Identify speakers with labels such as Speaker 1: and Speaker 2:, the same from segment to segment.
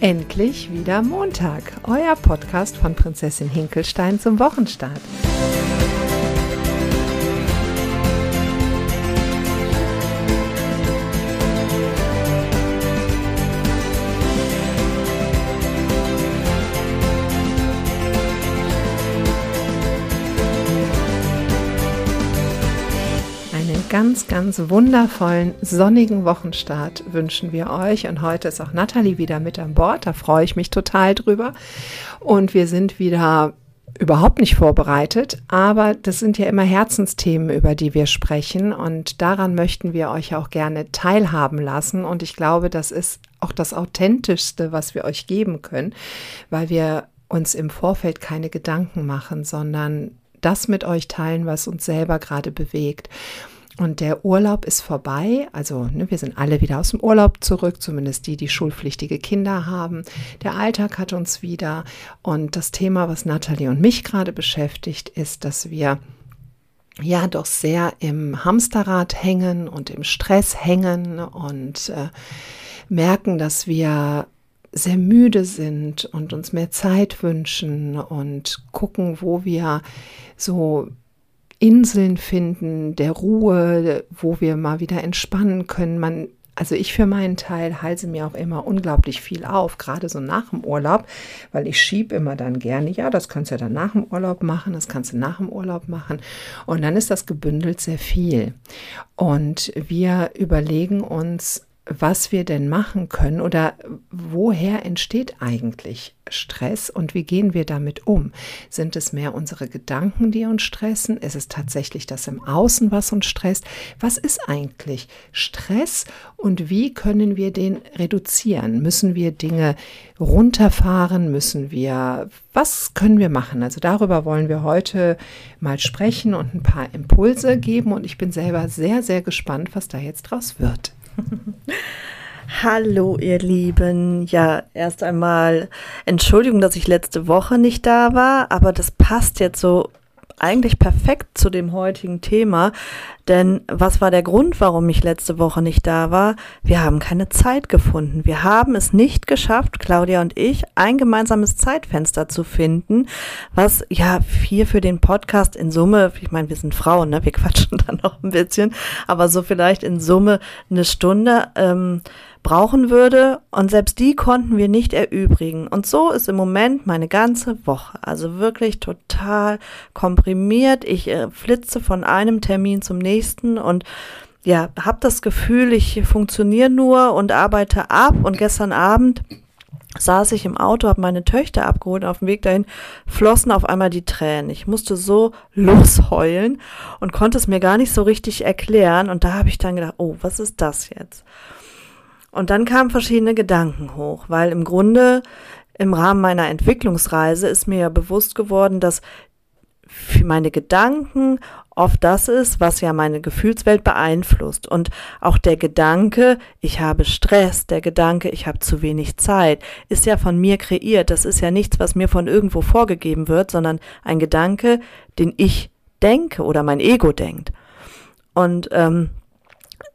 Speaker 1: Endlich wieder Montag, euer Podcast von Prinzessin Hinkelstein zum Wochenstart. Ganz, wundervollen, sonnigen Wochenstart wünschen wir euch. Und heute ist auch Nathalie wieder mit an Bord. Da freue ich mich total drüber. Und wir sind wieder überhaupt nicht vorbereitet, aber das sind ja immer Herzensthemen, über die wir sprechen und daran möchten wir euch auch gerne teilhaben lassen und ich glaube, das ist auch das authentischste, was wir euch geben können, weil wir uns im Vorfeld keine Gedanken machen, sondern das mit euch teilen, was uns selber gerade bewegt. Und der Urlaub ist vorbei. Also ne, wir sind alle wieder aus dem Urlaub zurück, zumindest die, die schulpflichtige Kinder haben. Der Alltag hat uns wieder. Und das Thema, was Nathalie und mich gerade beschäftigt, ist, dass wir ja doch sehr im Hamsterrad hängen und im Stress hängen und äh, merken, dass wir sehr müde sind und uns mehr Zeit wünschen und gucken, wo wir so Inseln finden, der Ruhe, wo wir mal wieder entspannen können. Man, also ich für meinen Teil halte mir auch immer unglaublich viel auf, gerade so nach dem Urlaub, weil ich schiebe immer dann gerne, ja, das kannst du ja dann nach dem Urlaub machen, das kannst du nach dem Urlaub machen. Und dann ist das gebündelt sehr viel. Und wir überlegen uns, was wir denn machen können oder woher entsteht eigentlich Stress und wie gehen wir damit um? Sind es mehr unsere Gedanken, die uns stressen? Ist es tatsächlich das im Außen, was uns stresst? Was ist eigentlich Stress und wie können wir den reduzieren? Müssen wir Dinge runterfahren? Müssen wir, was können wir machen? Also darüber wollen wir heute mal sprechen und ein paar Impulse geben und ich bin selber sehr, sehr gespannt, was da jetzt draus wird.
Speaker 2: Hallo, ihr Lieben. Ja, erst einmal Entschuldigung, dass ich letzte Woche nicht da war, aber das passt jetzt so eigentlich perfekt zu dem heutigen Thema. Denn was war der Grund, warum ich letzte Woche nicht da war? Wir haben keine Zeit gefunden. Wir haben es nicht geschafft, Claudia und ich, ein gemeinsames Zeitfenster zu finden, was ja hier für den Podcast in Summe, ich meine, wir sind Frauen, ne? wir quatschen dann noch ein bisschen, aber so vielleicht in Summe eine Stunde. Ähm, brauchen würde. Und selbst die konnten wir nicht erübrigen. Und so ist im Moment meine ganze Woche. Also wirklich total komprimiert. Ich äh, flitze von einem Termin zum nächsten und ja, habe das Gefühl, ich funktioniere nur und arbeite ab. Und gestern Abend saß ich im Auto, habe meine Töchter abgeholt. Auf dem Weg dahin flossen auf einmal die Tränen. Ich musste so losheulen und konnte es mir gar nicht so richtig erklären. Und da habe ich dann gedacht, oh, was ist das jetzt? Und dann kamen verschiedene Gedanken hoch, weil im Grunde im Rahmen meiner Entwicklungsreise ist mir ja bewusst geworden, dass für meine Gedanken oft das ist, was ja meine Gefühlswelt beeinflusst. Und auch der Gedanke, ich habe Stress, der Gedanke, ich habe zu wenig Zeit, ist ja von mir kreiert. Das ist ja nichts, was mir von irgendwo vorgegeben wird, sondern ein Gedanke, den ich denke oder mein Ego denkt. Und ähm,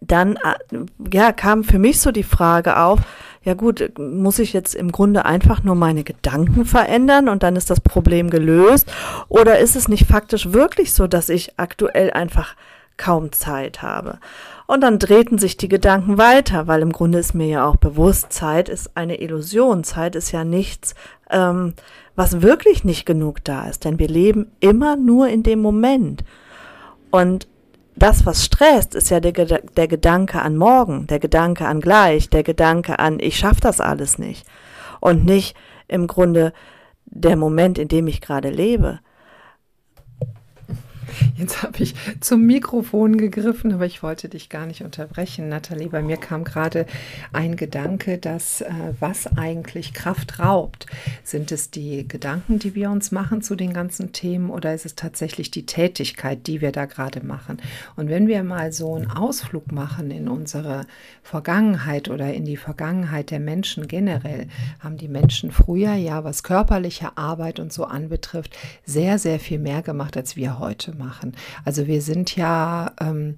Speaker 2: dann äh, ja, kam für mich so die Frage auf, ja gut, muss ich jetzt im Grunde einfach nur meine Gedanken verändern und dann ist das Problem gelöst? Oder ist es nicht faktisch wirklich so, dass ich aktuell einfach kaum Zeit habe? Und dann drehten sich die Gedanken weiter, weil im Grunde ist mir ja auch bewusst, Zeit ist eine Illusion. Zeit ist ja nichts, ähm, was wirklich nicht genug da ist, denn wir leben immer nur in dem Moment. Und das, was stresst, ist ja der, der Gedanke an morgen, der Gedanke an gleich, der Gedanke an, ich schaffe das alles nicht. Und nicht im Grunde der Moment, in dem ich gerade lebe.
Speaker 1: Jetzt habe ich zum Mikrofon gegriffen, aber ich wollte dich gar nicht unterbrechen, Nathalie. Bei mir kam gerade ein Gedanke, dass äh, was eigentlich Kraft raubt. Sind es die Gedanken, die wir uns machen zu den ganzen Themen oder ist es tatsächlich die Tätigkeit, die wir da gerade machen? Und wenn wir mal so einen Ausflug machen in unsere Vergangenheit oder in die Vergangenheit der Menschen generell, haben die Menschen früher ja, was körperliche Arbeit und so anbetrifft, sehr, sehr viel mehr gemacht, als wir heute machen machen. Also wir sind ja ähm,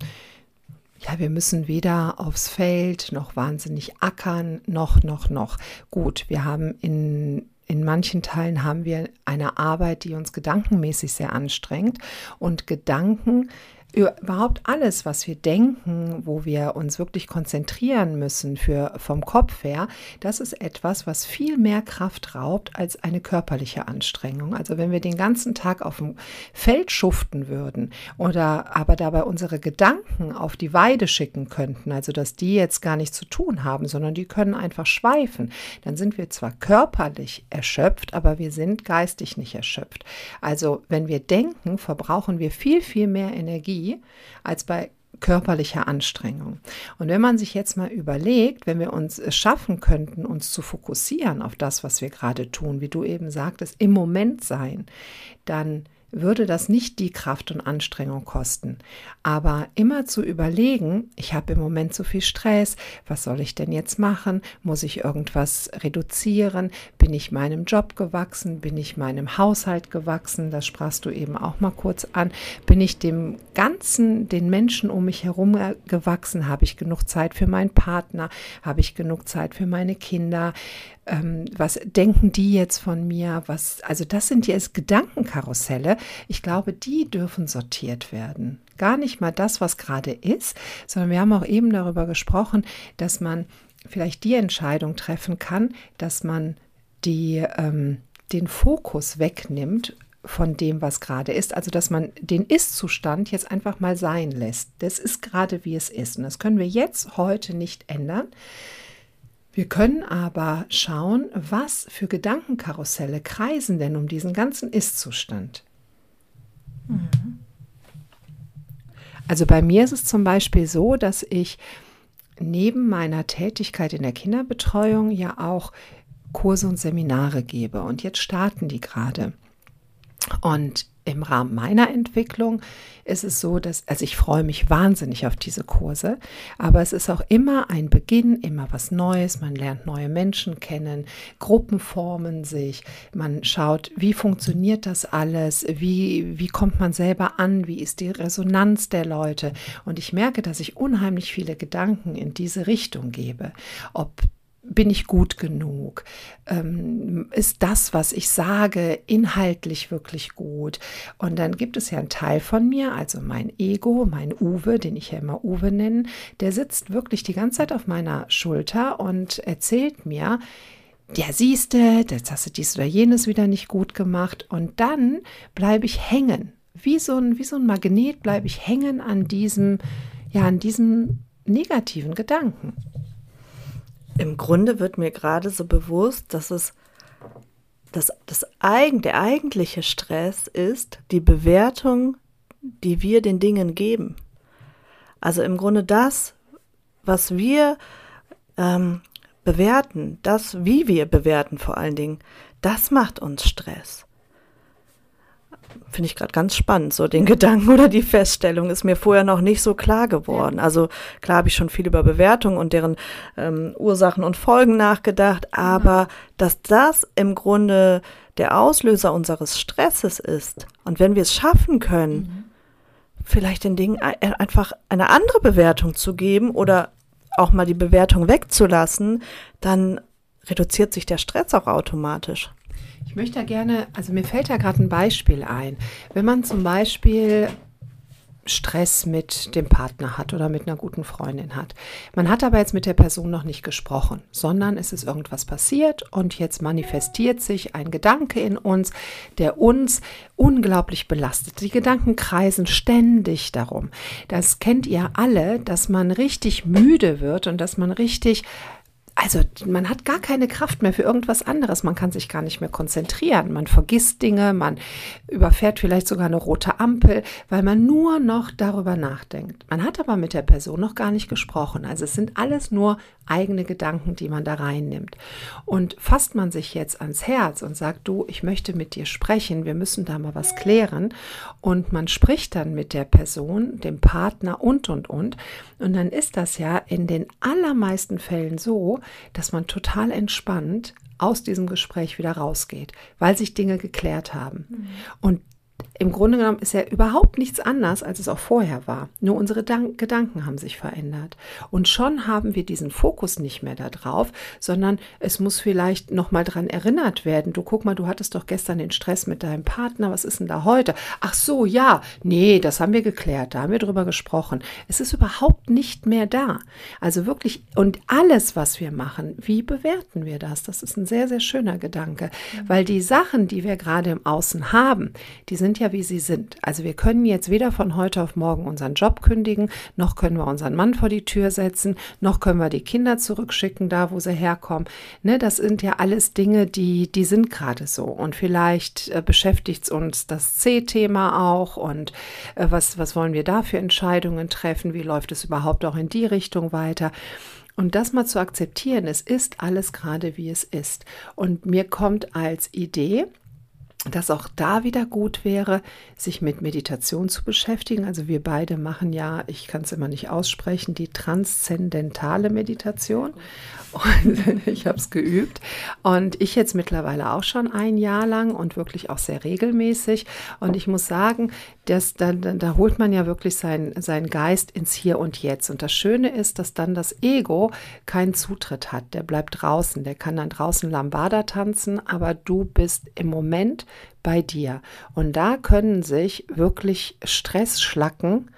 Speaker 1: ja, wir müssen weder aufs Feld noch wahnsinnig ackern, noch, noch, noch. Gut, wir haben in in manchen Teilen haben wir eine Arbeit, die uns gedankenmäßig sehr anstrengt. Und Gedanken überhaupt alles, was wir denken, wo wir uns wirklich konzentrieren müssen für vom Kopf her, das ist etwas, was viel mehr Kraft raubt als eine körperliche Anstrengung. Also wenn wir den ganzen Tag auf dem Feld schuften würden oder aber dabei unsere Gedanken auf die Weide schicken könnten, also dass die jetzt gar nichts zu tun haben, sondern die können einfach schweifen, dann sind wir zwar körperlich erschöpft, aber wir sind geistig nicht erschöpft. Also wenn wir denken, verbrauchen wir viel, viel mehr Energie als bei körperlicher Anstrengung. Und wenn man sich jetzt mal überlegt, wenn wir uns es schaffen könnten, uns zu fokussieren auf das, was wir gerade tun, wie du eben sagtest, im Moment sein, dann würde das nicht die Kraft und Anstrengung kosten. Aber immer zu überlegen, ich habe im Moment zu viel Stress, was soll ich denn jetzt machen? Muss ich irgendwas reduzieren? Bin ich meinem Job gewachsen? Bin ich meinem Haushalt gewachsen? Das sprachst du eben auch mal kurz an. Bin ich dem Ganzen, den Menschen um mich herum gewachsen? Habe ich genug Zeit für meinen Partner? Habe ich genug Zeit für meine Kinder? Ähm, was denken die jetzt von mir? Was, also das sind jetzt Gedankenkarusselle. Ich glaube, die dürfen sortiert werden. Gar nicht mal das, was gerade ist, sondern wir haben auch eben darüber gesprochen, dass man vielleicht die Entscheidung treffen kann, dass man die, ähm, den Fokus wegnimmt von dem, was gerade ist. Also, dass man den Ist-Zustand jetzt einfach mal sein lässt. Das ist gerade, wie es ist. Und das können wir jetzt heute nicht ändern. Wir können aber schauen, was für Gedankenkarusselle kreisen denn um diesen ganzen Ist-Zustand. Mhm. Also bei mir ist es zum Beispiel so, dass ich neben meiner Tätigkeit in der Kinderbetreuung ja auch Kurse und Seminare gebe. Und jetzt starten die gerade. Und im Rahmen meiner Entwicklung ist es so, dass, also ich freue mich wahnsinnig auf diese Kurse, aber es ist auch immer ein Beginn, immer was Neues. Man lernt neue Menschen kennen, Gruppen formen sich, man schaut, wie funktioniert das alles, wie, wie kommt man selber an, wie ist die Resonanz der Leute. Und ich merke, dass ich unheimlich viele Gedanken in diese Richtung gebe. Ob bin ich gut genug? Ähm, ist das, was ich sage, inhaltlich wirklich gut? Und dann gibt es ja einen Teil von mir, also mein Ego, mein Uwe, den ich ja immer Uwe nenne, der sitzt wirklich die ganze Zeit auf meiner Schulter und erzählt mir, ja, siehste, jetzt hast du dies oder jenes wieder nicht gut gemacht. Und dann bleibe ich hängen. Wie so ein, wie so ein Magnet bleibe ich hängen an diesem, ja, an diesem negativen Gedanken.
Speaker 2: Im Grunde wird mir gerade so bewusst, dass es das, das eigen, der eigentliche Stress ist die Bewertung, die wir den Dingen geben. Also im Grunde das, was wir ähm, bewerten, das, wie wir bewerten vor allen Dingen, das macht uns Stress finde ich gerade ganz spannend, so den Gedanken oder die Feststellung ist mir vorher noch nicht so klar geworden. Also klar habe ich schon viel über Bewertung und deren ähm, Ursachen und Folgen nachgedacht, aber mhm. dass das im Grunde der Auslöser unseres Stresses ist und wenn wir es schaffen können, mhm. vielleicht den Dingen einfach eine andere Bewertung zu geben oder auch mal die Bewertung wegzulassen, dann reduziert sich der Stress auch automatisch.
Speaker 1: Möchte da gerne, also mir fällt da gerade ein Beispiel ein. Wenn man zum Beispiel Stress mit dem Partner hat oder mit einer guten Freundin hat. Man hat aber jetzt mit der Person noch nicht gesprochen, sondern es ist irgendwas passiert und jetzt manifestiert sich ein Gedanke in uns, der uns unglaublich belastet. Die Gedanken kreisen ständig darum. Das kennt ihr alle, dass man richtig müde wird und dass man richtig also man hat gar keine Kraft mehr für irgendwas anderes. Man kann sich gar nicht mehr konzentrieren. Man vergisst Dinge, man überfährt vielleicht sogar eine rote Ampel, weil man nur noch darüber nachdenkt. Man hat aber mit der Person noch gar nicht gesprochen. Also es sind alles nur eigene Gedanken, die man da reinnimmt. Und fasst man sich jetzt ans Herz und sagt, du, ich möchte mit dir sprechen, wir müssen da mal was klären. Und man spricht dann mit der Person, dem Partner und, und, und. Und dann ist das ja in den allermeisten Fällen so, dass man total entspannt aus diesem Gespräch wieder rausgeht, weil sich Dinge geklärt haben. Mhm. Und im Grunde genommen ist ja überhaupt nichts anders, als es auch vorher war. Nur unsere Dank Gedanken haben sich verändert. Und schon haben wir diesen Fokus nicht mehr darauf, sondern es muss vielleicht nochmal dran erinnert werden. Du guck mal, du hattest doch gestern den Stress mit deinem Partner. Was ist denn da heute? Ach so, ja. Nee, das haben wir geklärt. Da haben wir drüber gesprochen. Es ist überhaupt nicht mehr da. Also wirklich, und alles, was wir machen, wie bewerten wir das? Das ist ein sehr, sehr schöner Gedanke. Mhm. Weil die Sachen, die wir gerade im Außen haben, die sind ja wie sie sind. Also wir können jetzt weder von heute auf morgen unseren Job kündigen, noch können wir unseren Mann vor die Tür setzen, noch können wir die Kinder zurückschicken, da wo sie herkommen. Ne, das sind ja alles Dinge, die, die sind gerade so. Und vielleicht äh, beschäftigt uns das C-Thema auch und äh, was, was wollen wir da für Entscheidungen treffen? Wie läuft es überhaupt auch in die Richtung weiter? Und das mal zu akzeptieren, es ist alles gerade wie es ist. Und mir kommt als Idee, dass auch da wieder gut wäre, sich mit Meditation zu beschäftigen. Also wir beide machen ja, ich kann es immer nicht aussprechen, die transzendentale Meditation. Und ich habe es geübt. Und ich jetzt mittlerweile auch schon ein Jahr lang und wirklich auch sehr regelmäßig. Und ich muss sagen, dass, da, da holt man ja wirklich seinen sein Geist ins Hier und Jetzt. Und das Schöne ist, dass dann das Ego keinen Zutritt hat. Der bleibt draußen. Der kann dann draußen Lambada tanzen, aber du bist im Moment bei dir. Und da können sich wirklich Stressschlacken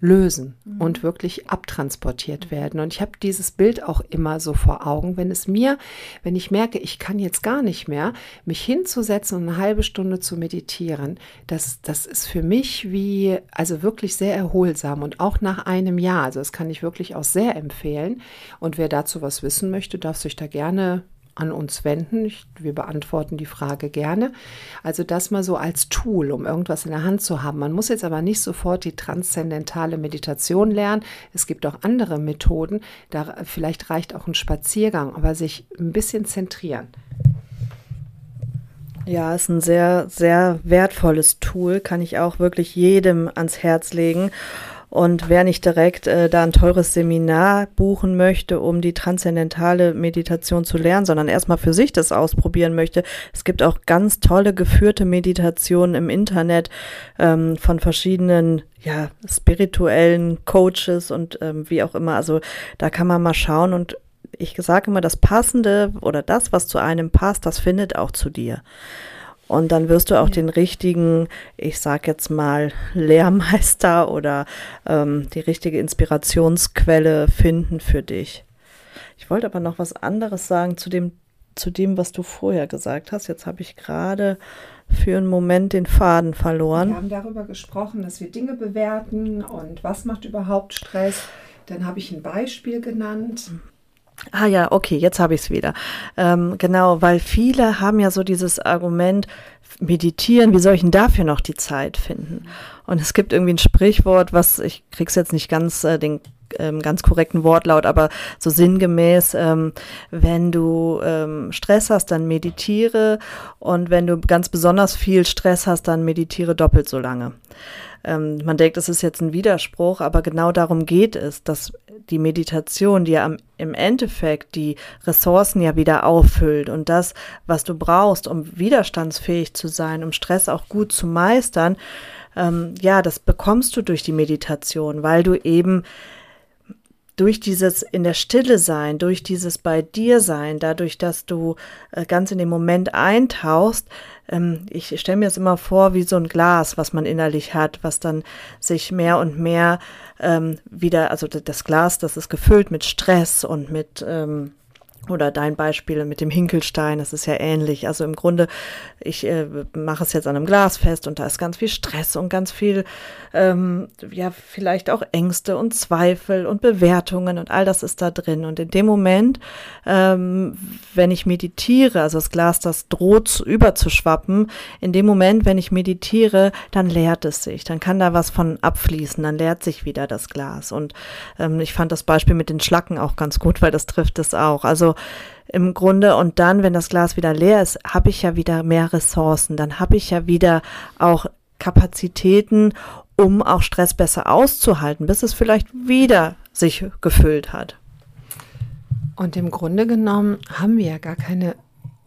Speaker 1: lösen mhm. und wirklich abtransportiert werden. Und ich habe dieses Bild auch immer so vor Augen, wenn es mir, wenn ich merke, ich kann jetzt gar nicht mehr, mich hinzusetzen und eine halbe Stunde zu meditieren, das, das ist für mich wie, also wirklich sehr erholsam und auch nach einem Jahr. Also das kann ich wirklich auch sehr empfehlen. Und wer dazu was wissen möchte, darf sich da gerne an uns wenden. Wir beantworten die Frage gerne. Also das mal so als Tool, um irgendwas in der Hand zu haben. Man muss jetzt aber nicht sofort die transzendentale Meditation lernen. Es gibt auch andere Methoden. Da vielleicht reicht auch ein Spaziergang, aber sich ein bisschen zentrieren.
Speaker 2: Ja, ist ein sehr, sehr wertvolles Tool, kann ich auch wirklich jedem ans Herz legen. Und wer nicht direkt äh, da ein teures Seminar buchen möchte, um die transzendentale Meditation zu lernen, sondern erstmal für sich das ausprobieren möchte, es gibt auch ganz tolle geführte Meditationen im Internet ähm, von verschiedenen ja, spirituellen Coaches und ähm, wie auch immer. Also da kann man mal schauen und ich sage immer, das Passende oder das, was zu einem passt, das findet auch zu dir. Und dann wirst du auch ja. den richtigen, ich sag jetzt mal, Lehrmeister oder ähm, die richtige Inspirationsquelle finden für dich. Ich wollte aber noch was anderes sagen zu dem, zu dem, was du vorher gesagt hast. Jetzt habe ich gerade für einen Moment den Faden verloren.
Speaker 1: Wir haben darüber gesprochen, dass wir Dinge bewerten und was macht überhaupt Stress. Dann habe ich ein Beispiel genannt.
Speaker 2: Ah ja, okay, jetzt habe ich es wieder. Ähm, genau, weil viele haben ja so dieses Argument, meditieren, wie soll ich denn dafür noch die Zeit finden? Und es gibt irgendwie ein Sprichwort, was, ich krieg's jetzt nicht ganz äh, den ähm, ganz korrekten Wortlaut, aber so sinngemäß, ähm, wenn du ähm, Stress hast, dann meditiere und wenn du ganz besonders viel Stress hast, dann meditiere doppelt so lange. Ähm, man denkt, das ist jetzt ein Widerspruch, aber genau darum geht es, dass die Meditation dir am, im Endeffekt die Ressourcen ja wieder auffüllt und das, was du brauchst, um widerstandsfähig zu sein, um Stress auch gut zu meistern, ähm, ja, das bekommst du durch die Meditation, weil du eben durch dieses in der Stille sein, durch dieses bei dir sein, dadurch, dass du äh, ganz in den Moment eintauchst, ähm, ich stelle mir es immer vor wie so ein Glas, was man innerlich hat, was dann sich mehr und mehr ähm, wieder, also das Glas, das ist gefüllt mit Stress und mit ähm, oder dein Beispiel mit dem Hinkelstein, das ist ja ähnlich. Also im Grunde, ich äh, mache es jetzt an einem Glas fest und da ist ganz viel Stress und ganz viel, ähm, ja, vielleicht auch Ängste und Zweifel und Bewertungen und all das ist da drin. Und in dem Moment, ähm, wenn ich meditiere, also das Glas, das droht überzuschwappen, in dem Moment, wenn ich meditiere, dann leert es sich, dann kann da was von abfließen, dann leert sich wieder das Glas. Und ähm, ich fand das Beispiel mit den Schlacken auch ganz gut, weil das trifft es auch. Also im Grunde und dann, wenn das Glas wieder leer ist, habe ich ja wieder mehr Ressourcen, dann habe ich ja wieder auch Kapazitäten, um auch Stress besser auszuhalten, bis es vielleicht wieder sich gefüllt hat.
Speaker 1: Und im Grunde genommen haben wir ja gar keine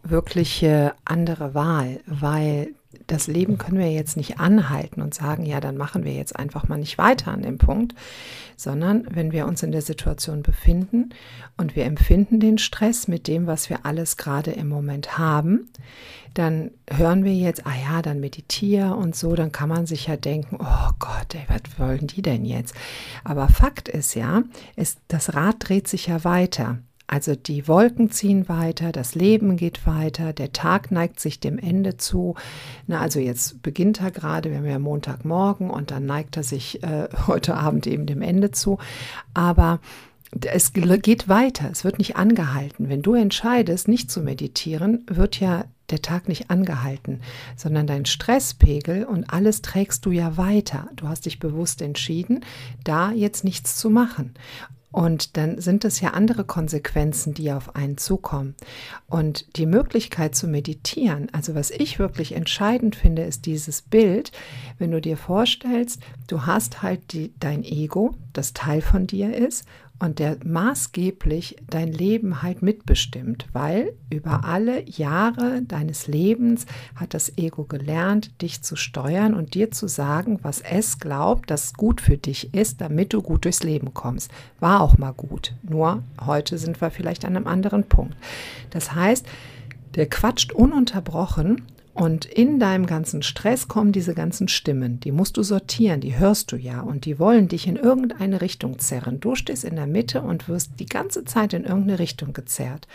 Speaker 1: wirkliche andere Wahl, weil das Leben können wir jetzt nicht anhalten und sagen, ja, dann machen wir jetzt einfach mal nicht weiter an dem Punkt, sondern wenn wir uns in der Situation befinden und wir empfinden den Stress mit dem, was wir alles gerade im Moment haben, dann hören wir jetzt, ah ja, dann meditiere und so, dann kann man sich ja denken, oh Gott, ey, was wollen die denn jetzt? Aber Fakt ist ja, ist, das Rad dreht sich ja weiter. Also die Wolken ziehen weiter, das Leben geht weiter, der Tag neigt sich dem Ende zu. Na, also jetzt beginnt er gerade, wir haben ja Montagmorgen und dann neigt er sich äh, heute Abend eben dem Ende zu. Aber es geht weiter, es wird nicht angehalten. Wenn du entscheidest, nicht zu meditieren, wird ja der Tag nicht angehalten, sondern dein Stresspegel und alles trägst du ja weiter. Du hast dich bewusst entschieden, da jetzt nichts zu machen. Und dann sind es ja andere Konsequenzen, die auf einen zukommen. Und die Möglichkeit zu meditieren, also was ich wirklich entscheidend finde, ist dieses Bild, wenn du dir vorstellst, du hast halt die, dein Ego, das Teil von dir ist, und der maßgeblich dein Leben halt mitbestimmt, weil über alle Jahre deines Lebens hat das Ego gelernt, dich zu steuern und dir zu sagen, was es glaubt, das gut für dich ist, damit du gut durchs Leben kommst. War auch mal gut. Nur heute sind wir vielleicht an einem anderen Punkt. Das heißt, der quatscht ununterbrochen und in deinem ganzen Stress kommen diese ganzen Stimmen. Die musst du sortieren, die hörst du ja und die wollen dich in irgendeine Richtung zerren. Du stehst in der Mitte und wirst die ganze Zeit in irgendeine Richtung gezerrt.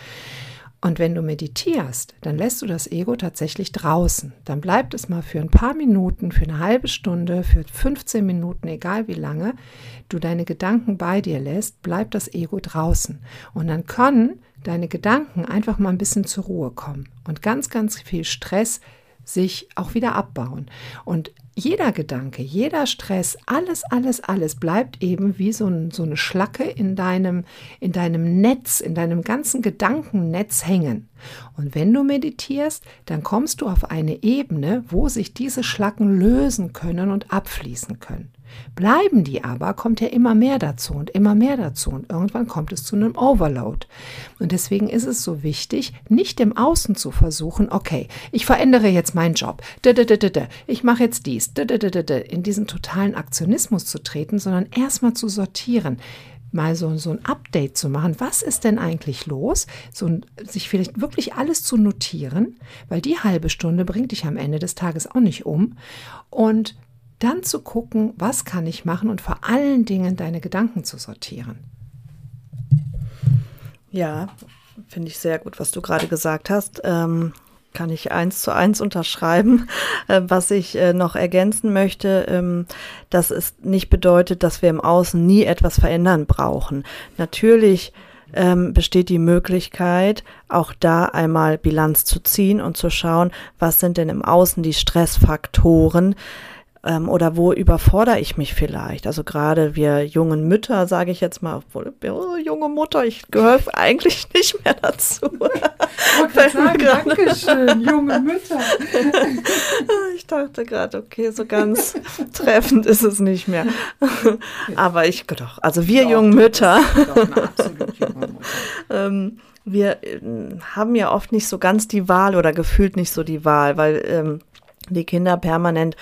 Speaker 1: Und wenn du meditierst, dann lässt du das Ego tatsächlich draußen. Dann bleibt es mal für ein paar Minuten, für eine halbe Stunde, für 15 Minuten, egal wie lange, du deine Gedanken bei dir lässt, bleibt das Ego draußen. Und dann können deine Gedanken einfach mal ein bisschen zur Ruhe kommen und ganz, ganz viel Stress sich auch wieder abbauen. Und jeder Gedanke, jeder Stress, alles, alles, alles bleibt eben wie so, ein, so eine Schlacke in deinem, in deinem Netz, in deinem ganzen Gedankennetz hängen. Und wenn du meditierst, dann kommst du auf eine Ebene, wo sich diese Schlacken lösen können und abfließen können. Bleiben die aber, kommt ja immer mehr dazu und immer mehr dazu und irgendwann kommt es zu einem Overload. Und deswegen ist es so wichtig, nicht im Außen zu versuchen, okay, ich verändere jetzt meinen Job, ich mache jetzt dies, in diesen totalen Aktionismus zu treten, sondern erstmal zu sortieren mal so, so ein Update zu machen. Was ist denn eigentlich los? So, sich vielleicht wirklich alles zu notieren, weil die halbe Stunde bringt dich am Ende des Tages auch nicht um. Und dann zu gucken, was kann ich machen und vor allen Dingen deine Gedanken zu sortieren.
Speaker 2: Ja, finde ich sehr gut, was du gerade gesagt hast. Ähm, kann ich eins zu eins unterschreiben. Äh, was ich äh, noch ergänzen möchte, ähm, dass es nicht bedeutet, dass wir im Außen nie etwas verändern brauchen. Natürlich ähm, besteht die Möglichkeit, auch da einmal Bilanz zu ziehen und zu schauen, was sind denn im Außen die Stressfaktoren, ähm, oder wo überfordere ich mich vielleicht? Also gerade wir jungen Mütter, sage ich jetzt mal, obwohl, oh, junge Mutter, ich gehöre eigentlich nicht mehr dazu.
Speaker 1: Ich sagen, Dankeschön, junge Mütter.
Speaker 2: ich dachte gerade, okay, so ganz treffend ist es nicht mehr. Aber ich doch, also wir doch, jungen Mütter. ähm, wir äh, haben ja oft nicht so ganz die Wahl oder gefühlt nicht so die Wahl, weil ähm, die Kinder permanent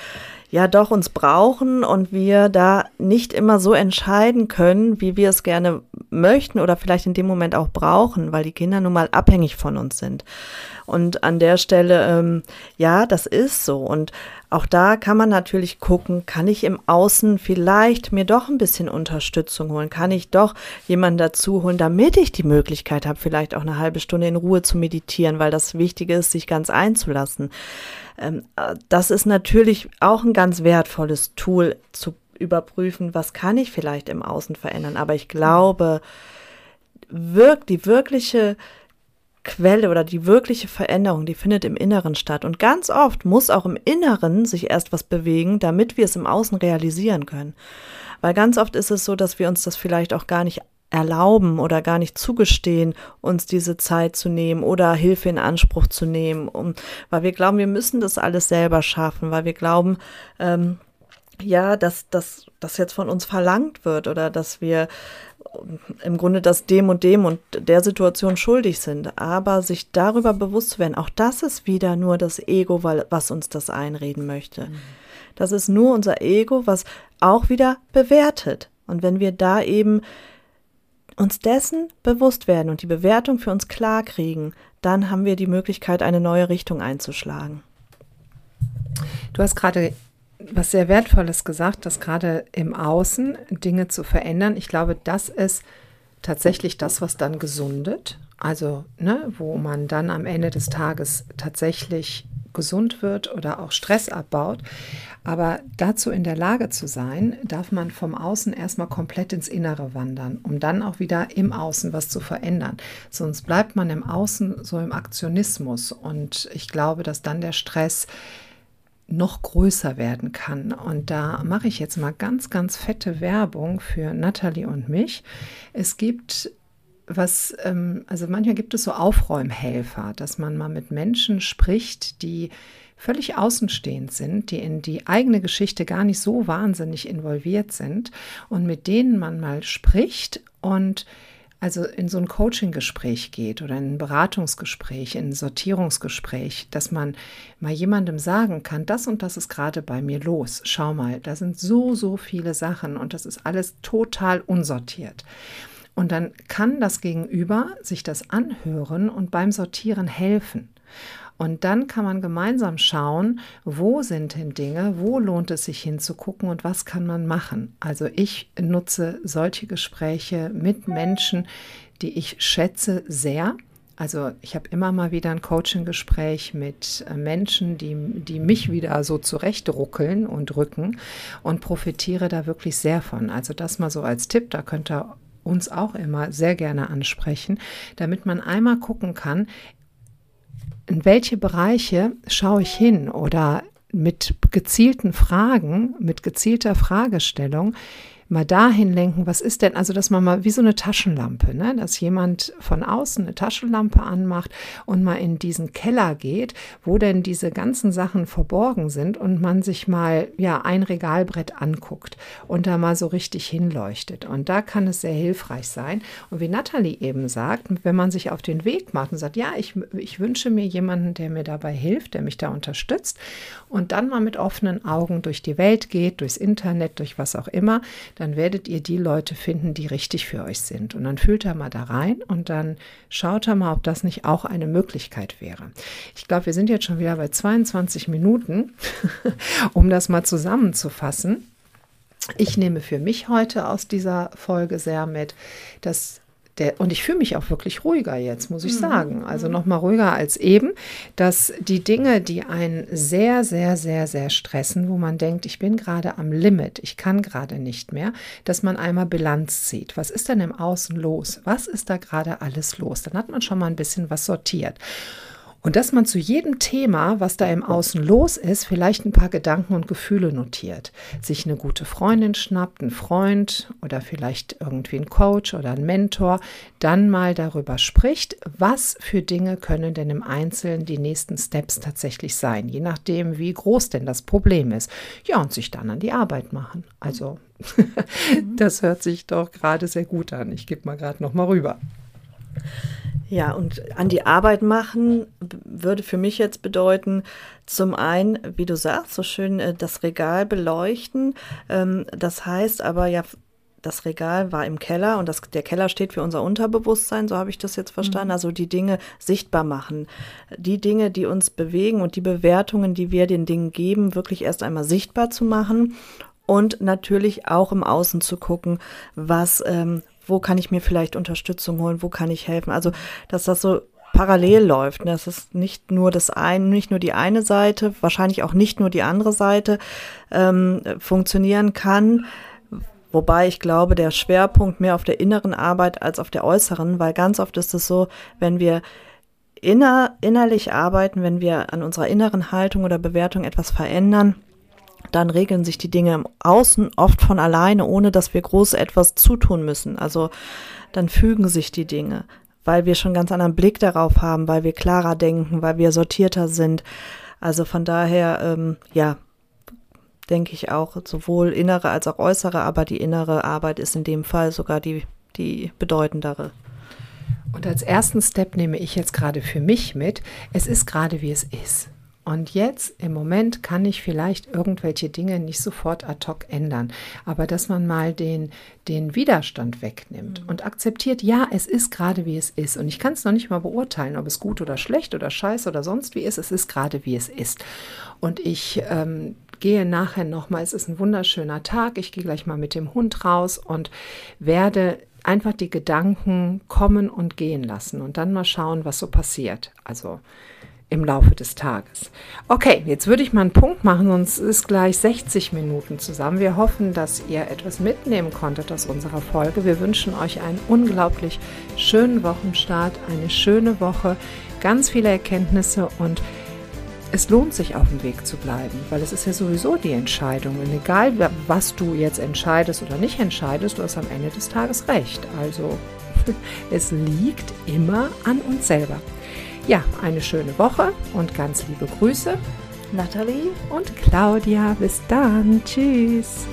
Speaker 2: ja doch uns brauchen und wir da nicht immer so entscheiden können, wie wir es gerne möchten oder vielleicht in dem Moment auch brauchen, weil die Kinder nun mal abhängig von uns sind. Und an der Stelle, ähm, ja, das ist so. Und auch da kann man natürlich gucken, kann ich im Außen vielleicht mir doch ein bisschen Unterstützung holen? Kann ich doch jemanden dazu holen, damit ich die Möglichkeit habe, vielleicht auch eine halbe Stunde in Ruhe zu meditieren, weil das Wichtige ist, sich ganz einzulassen. Ähm, äh, das ist natürlich auch ein ganz wertvolles Tool zu überprüfen, was kann ich vielleicht im Außen verändern. Aber ich glaube, wirkt die wirkliche Quelle oder die wirkliche Veränderung, die findet im Inneren statt. Und ganz oft muss auch im Inneren sich erst was bewegen, damit wir es im Außen realisieren können. Weil ganz oft ist es so, dass wir uns das vielleicht auch gar nicht erlauben oder gar nicht zugestehen, uns diese Zeit zu nehmen oder Hilfe in Anspruch zu nehmen, um, weil wir glauben, wir müssen das alles selber schaffen, weil wir glauben, ähm, ja, dass das jetzt von uns verlangt wird oder dass wir im Grunde das dem und dem und der Situation schuldig sind. Aber sich darüber bewusst zu werden, auch das ist wieder nur das Ego, weil, was uns das einreden möchte. Mhm. Das ist nur unser Ego, was auch wieder bewertet. Und wenn wir da eben uns dessen bewusst werden und die Bewertung für uns klar kriegen, dann haben wir die Möglichkeit, eine neue Richtung einzuschlagen.
Speaker 1: Du hast gerade was sehr Wertvolles gesagt, dass gerade im Außen Dinge zu verändern. Ich glaube, das ist tatsächlich das, was dann gesundet. Also, ne, wo man dann am Ende des Tages tatsächlich gesund wird oder auch Stress abbaut. Aber dazu in der Lage zu sein, darf man vom Außen erstmal komplett ins Innere wandern, um dann auch wieder im Außen was zu verändern. Sonst bleibt man im Außen so im Aktionismus. Und ich glaube, dass dann der Stress noch größer werden kann. Und da mache ich jetzt mal ganz, ganz fette Werbung für Natalie und mich. Es gibt was, ähm, also manchmal gibt es so Aufräumhelfer, dass man mal mit Menschen spricht, die völlig außenstehend sind, die in die eigene Geschichte gar nicht so wahnsinnig involviert sind und mit denen man mal spricht und also in so ein Coaching-Gespräch geht oder in ein Beratungsgespräch, in ein Sortierungsgespräch, dass man mal jemandem sagen kann, das und das ist gerade bei mir los. Schau mal, da sind so, so viele Sachen und das ist alles total unsortiert. Und dann kann das Gegenüber sich das anhören und beim Sortieren helfen. Und dann kann man gemeinsam schauen, wo sind denn Dinge, wo lohnt es sich hinzugucken und was kann man machen. Also ich nutze solche Gespräche mit Menschen, die ich schätze sehr. Also ich habe immer mal wieder ein Coaching-Gespräch mit äh, Menschen, die, die mich wieder so zurechtruckeln und rücken und profitiere da wirklich sehr von. Also das mal so als Tipp, da könnt ihr uns auch immer sehr gerne ansprechen, damit man einmal gucken kann, in welche Bereiche schaue ich hin oder mit gezielten Fragen, mit gezielter Fragestellung, mal dahin lenken, was ist denn, also dass man mal wie so eine Taschenlampe, ne? dass jemand von außen eine Taschenlampe anmacht und mal in diesen Keller geht, wo denn diese ganzen Sachen verborgen sind und man sich mal ja ein Regalbrett anguckt und da mal so richtig hinleuchtet. Und da kann es sehr hilfreich sein. Und wie Nathalie eben sagt, wenn man sich auf den Weg macht und sagt, ja, ich, ich wünsche mir jemanden, der mir dabei hilft, der mich da unterstützt und dann mal mit offenen Augen durch die Welt geht, durchs Internet, durch was auch immer, dann werdet ihr die Leute finden, die richtig für euch sind. Und dann fühlt er mal da rein und dann schaut er mal, ob das nicht auch eine Möglichkeit wäre. Ich glaube, wir sind jetzt schon wieder bei 22 Minuten, um das mal zusammenzufassen. Ich nehme für mich heute aus dieser Folge sehr mit, dass der, und ich fühle mich auch wirklich ruhiger jetzt, muss ich mhm. sagen. Also mhm. noch mal ruhiger als eben, dass die Dinge, die einen sehr, sehr, sehr, sehr stressen, wo man denkt, ich bin gerade am Limit, ich kann gerade nicht mehr, dass man einmal Bilanz zieht. Was ist denn im Außen los? Was ist da gerade alles los? Dann hat man schon mal ein bisschen was sortiert. Und dass man zu jedem Thema, was da im Außen los ist, vielleicht ein paar Gedanken und Gefühle notiert. Sich eine gute Freundin schnappt, einen Freund oder vielleicht irgendwie ein Coach oder ein Mentor, dann mal darüber spricht, was für Dinge können denn im Einzelnen die nächsten Steps tatsächlich sein, je nachdem, wie groß denn das Problem ist. Ja, und sich dann an die Arbeit machen. Also, das hört sich doch gerade sehr gut an. Ich gebe mal gerade noch mal rüber.
Speaker 2: Ja, und an die Arbeit machen würde für mich jetzt bedeuten, zum einen, wie du sagst, so schön äh, das Regal beleuchten. Ähm, das heißt aber ja, das Regal war im Keller und das, der Keller steht für unser Unterbewusstsein, so habe ich das jetzt verstanden. Mhm. Also die Dinge sichtbar machen. Die Dinge, die uns bewegen und die Bewertungen, die wir den Dingen geben, wirklich erst einmal sichtbar zu machen und natürlich auch im Außen zu gucken, was, ähm, wo kann ich mir vielleicht Unterstützung holen, wo kann ich helfen. Also, dass das so parallel läuft. Ne? Das ist nicht nur das eine, nicht nur die eine Seite, wahrscheinlich auch nicht nur die andere Seite ähm, funktionieren kann. Wobei ich glaube, der Schwerpunkt mehr auf der inneren Arbeit als auf der äußeren, weil ganz oft ist es so, wenn wir inner, innerlich arbeiten, wenn wir an unserer inneren Haltung oder Bewertung etwas verändern, dann regeln sich die Dinge im Außen oft von alleine, ohne dass wir groß etwas zutun müssen. Also dann fügen sich die Dinge, weil wir schon ganz anderen Blick darauf haben, weil wir klarer denken, weil wir sortierter sind. Also von daher, ähm, ja, denke ich auch sowohl innere als auch äußere, aber die innere Arbeit ist in dem Fall sogar die die bedeutendere.
Speaker 1: Und als ersten Step nehme ich jetzt gerade für mich mit, es ist gerade wie es ist. Und jetzt im Moment kann ich vielleicht irgendwelche Dinge nicht sofort ad hoc ändern, aber dass man mal den, den Widerstand wegnimmt mhm. und akzeptiert, ja, es ist gerade wie es ist. Und ich kann es noch nicht mal beurteilen, ob es gut oder schlecht oder scheiße oder sonst wie ist. Es ist gerade wie es ist. Und ich ähm, gehe nachher nochmal, es ist ein wunderschöner Tag, ich gehe gleich mal mit dem Hund raus und werde einfach die Gedanken kommen und gehen lassen und dann mal schauen, was so passiert. Also im Laufe des Tages. Okay, jetzt würde ich mal einen Punkt machen, sonst ist gleich 60 Minuten zusammen. Wir hoffen, dass ihr etwas mitnehmen konntet aus unserer Folge. Wir wünschen euch einen unglaublich schönen Wochenstart, eine schöne Woche, ganz viele Erkenntnisse und es lohnt sich auf dem Weg zu bleiben, weil es ist ja sowieso die Entscheidung. Und egal, was du jetzt entscheidest oder nicht entscheidest, du hast am Ende des Tages recht. Also es liegt immer an uns selber. Ja, eine schöne Woche und ganz liebe Grüße.
Speaker 2: Nathalie
Speaker 1: und Claudia. Bis dann. Tschüss.